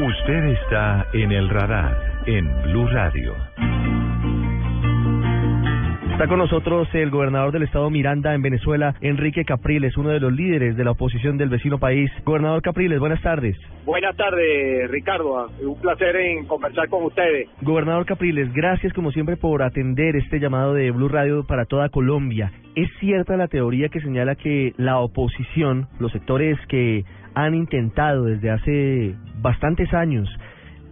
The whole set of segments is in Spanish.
Usted está en el radar en Blue Radio. Está con nosotros el gobernador del estado Miranda en Venezuela, Enrique Capriles, uno de los líderes de la oposición del vecino país. Gobernador Capriles, buenas tardes. Buenas tardes, Ricardo. Un placer en conversar con ustedes. Gobernador Capriles, gracias como siempre por atender este llamado de Blue Radio para toda Colombia. ¿Es cierta la teoría que señala que la oposición, los sectores que han intentado desde hace bastantes años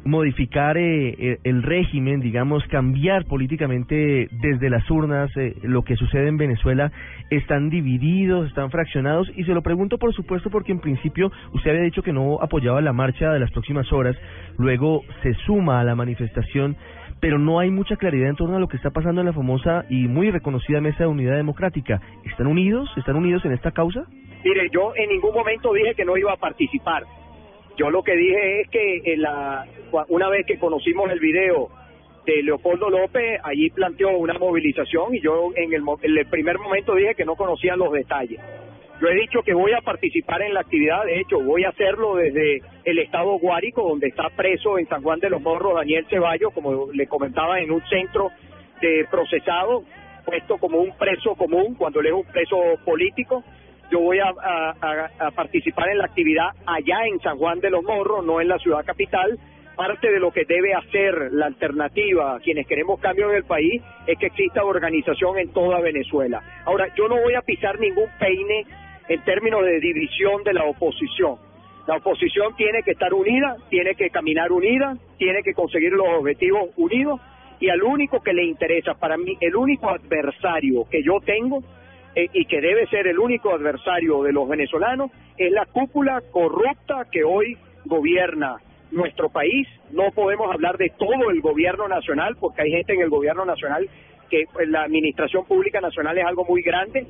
modificar eh, eh, el régimen, digamos, cambiar políticamente desde las urnas eh, lo que sucede en Venezuela, están divididos, están fraccionados, y se lo pregunto por supuesto porque en principio usted había dicho que no apoyaba la marcha de las próximas horas, luego se suma a la manifestación, pero no hay mucha claridad en torno a lo que está pasando en la famosa y muy reconocida Mesa de Unidad Democrática. ¿Están unidos? ¿Están unidos en esta causa? Mire, yo en ningún momento dije que no iba a participar. Yo lo que dije es que en la, una vez que conocimos el video de Leopoldo López, allí planteó una movilización y yo en el, en el primer momento dije que no conocía los detalles. Yo he dicho que voy a participar en la actividad, de hecho voy a hacerlo desde el estado Guárico, donde está preso en San Juan de los Morros Daniel Ceballos, como le comentaba, en un centro de procesado, puesto como un preso común, cuando él es un preso político yo voy a, a, participar en la actividad allá en San Juan de los Morros, no en la ciudad capital. Parte de lo que debe hacer la alternativa, quienes queremos cambio en el país, es que exista organización en toda Venezuela. Ahora, yo no voy a pisar ningún peine en términos de división de la oposición. La oposición tiene que estar unida, tiene que caminar unida, tiene que conseguir los objetivos unidos y al único que le interesa, para mí, el único adversario que yo tengo eh, y que debe ser el único adversario de los venezolanos, es la cúpula corrupta que hoy gobierna nuestro país. No podemos hablar de todo el gobierno nacional, porque hay gente en el gobierno nacional que pues, la administración pública nacional es algo muy grande.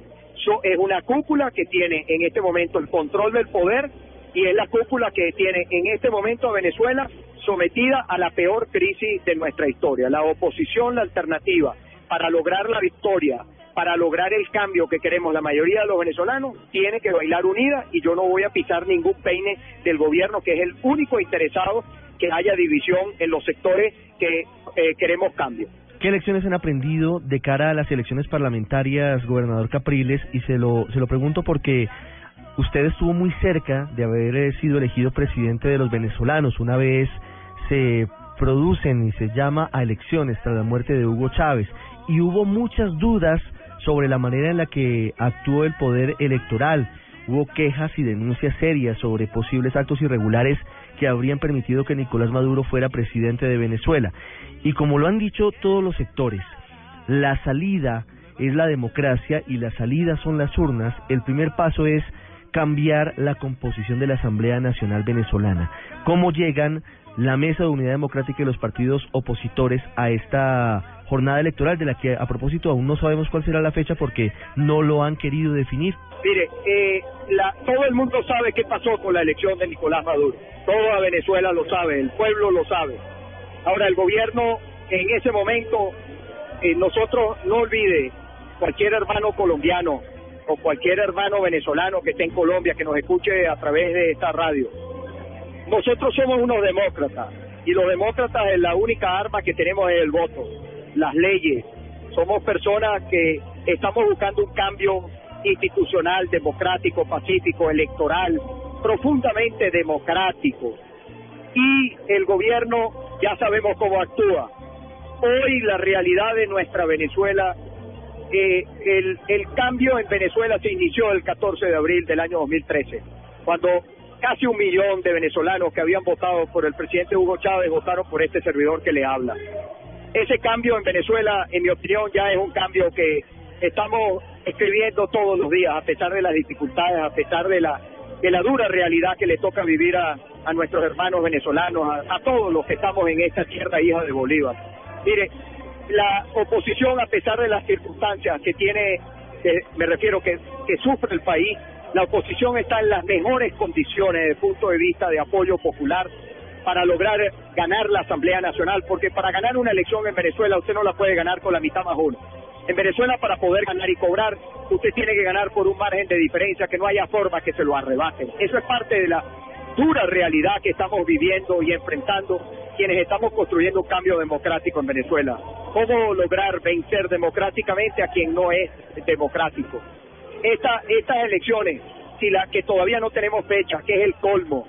es una cúpula que tiene en este momento el control del poder y es la cúpula que tiene en este momento a Venezuela sometida a la peor crisis de nuestra historia. La oposición, la alternativa para lograr la victoria para lograr el cambio que queremos la mayoría de los venezolanos, tiene que bailar unida y yo no voy a pisar ningún peine del gobierno que es el único interesado que haya división en los sectores que eh, queremos cambio. ¿Qué lecciones han aprendido de cara a las elecciones parlamentarias, gobernador Capriles? Y se lo, se lo pregunto porque usted estuvo muy cerca de haber eh, sido elegido presidente de los venezolanos. Una vez se producen y se llama a elecciones tras la muerte de Hugo Chávez. Y hubo muchas dudas sobre la manera en la que actuó el poder electoral. Hubo quejas y denuncias serias sobre posibles actos irregulares que habrían permitido que Nicolás Maduro fuera presidente de Venezuela. Y como lo han dicho todos los sectores, la salida es la democracia y la salida son las urnas. El primer paso es cambiar la composición de la Asamblea Nacional Venezolana. ¿Cómo llegan la Mesa de Unidad Democrática y los partidos opositores a esta jornada electoral de la que a propósito aún no sabemos cuál será la fecha porque no lo han querido definir. Mire, eh, la, todo el mundo sabe qué pasó con la elección de Nicolás Maduro. Toda Venezuela lo sabe, el pueblo lo sabe. Ahora el gobierno en ese momento, eh, nosotros no olvide, cualquier hermano colombiano o cualquier hermano venezolano que esté en Colombia, que nos escuche a través de esta radio, nosotros somos unos demócratas y los demócratas es la única arma que tenemos es el voto las leyes. Somos personas que estamos buscando un cambio institucional, democrático, pacífico, electoral, profundamente democrático. Y el gobierno ya sabemos cómo actúa. Hoy la realidad de nuestra Venezuela, eh, el, el cambio en Venezuela se inició el 14 de abril del año 2013, cuando casi un millón de venezolanos que habían votado por el presidente Hugo Chávez votaron por este servidor que le habla ese cambio en Venezuela, en mi opinión, ya es un cambio que estamos escribiendo todos los días, a pesar de las dificultades, a pesar de la, dura realidad que le toca vivir a, nuestros hermanos venezolanos, a, todos los que estamos en esta tierra hija de Bolívar. Mire, la oposición, a pesar de las circunstancias que tiene, me refiero que sufre el país, la oposición está en las mejores condiciones desde el punto de vista de apoyo popular, para lograr ganar la Asamblea Nacional, porque para ganar una elección en Venezuela usted no la puede ganar con la mitad más uno. En Venezuela para poder ganar y cobrar, usted tiene que ganar por un margen de diferencia que no haya forma que se lo arrebaten. Eso es parte de la dura realidad que estamos viviendo y enfrentando quienes estamos construyendo un cambio democrático en Venezuela. ¿Cómo lograr vencer democráticamente a quien no es democrático? Esta, estas elecciones, si la que todavía no tenemos fecha, que es el colmo,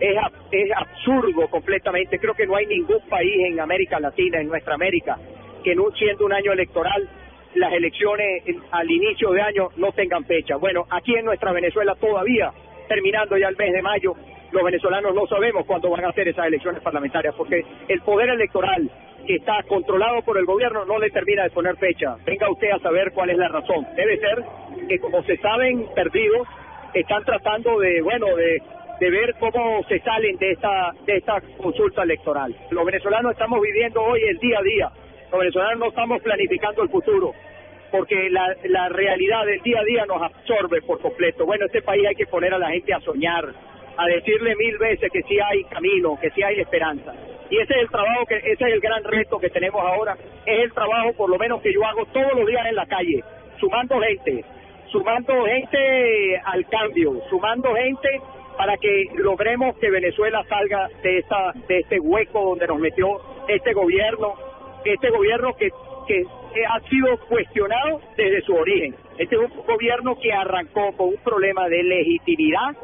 es, absurdo completamente. Creo que no hay ningún país en América Latina, en nuestra América, que no siendo un año electoral las elecciones al inicio de año no tengan fecha. Bueno, aquí en nuestra Venezuela todavía, terminando ya el mes de mayo, los venezolanos no sabemos cuándo van a hacer esas elecciones parlamentarias, porque el poder electoral que está controlado por el gobierno no le termina de poner fecha. Venga usted a saber cuál es la razón. Debe ser que como se saben perdidos, están tratando de, bueno, de, de ver cómo se salen de esta, de esta consulta electoral. Los venezolanos estamos viviendo hoy el día a día los venezolanos no estamos planificando el futuro porque la, la realidad del día a día nos absorbe por completo. Bueno, este país hay que poner a la gente a soñar, a decirle mil veces que sí hay camino, que sí hay esperanza. Y ese es el trabajo, que ese es el gran reto que tenemos ahora. Es el trabajo, por lo menos, que yo hago todos los días en la calle, sumando gente, sumando gente al cambio, sumando gente para que logremos que Venezuela salga de esta de este hueco donde nos metió este gobierno este gobierno que, que ha sido cuestionado desde su origen. Este es un gobierno que arrancó con un problema de legitimidad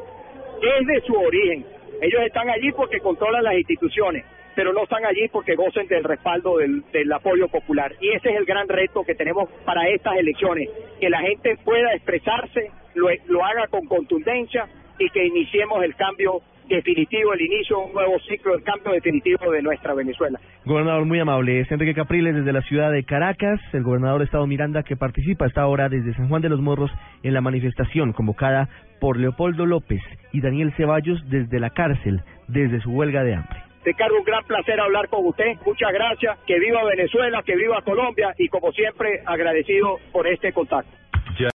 desde su origen. Ellos están allí porque controlan las instituciones, pero no están allí porque gocen del respaldo del, apoyo popular. Y ese es el gran reto que tenemos para estas elecciones, que la gente pueda expresarse, lo, lo haga con contundencia y que iniciemos el cambio definitivo, el inicio de un nuevo ciclo, el cambio definitivo de nuestra Venezuela. Gobernador muy amable, es Enrique Capriles desde la ciudad de Caracas, el gobernador de Estado Miranda que participa hasta ahora desde San Juan de los Morros en la manifestación convocada por Leopoldo López y Daniel Ceballos desde la cárcel, desde su huelga de hambre. Ricardo, un gran placer hablar con usted. Muchas gracias. Que viva Venezuela, que viva Colombia y como siempre agradecido por este contacto.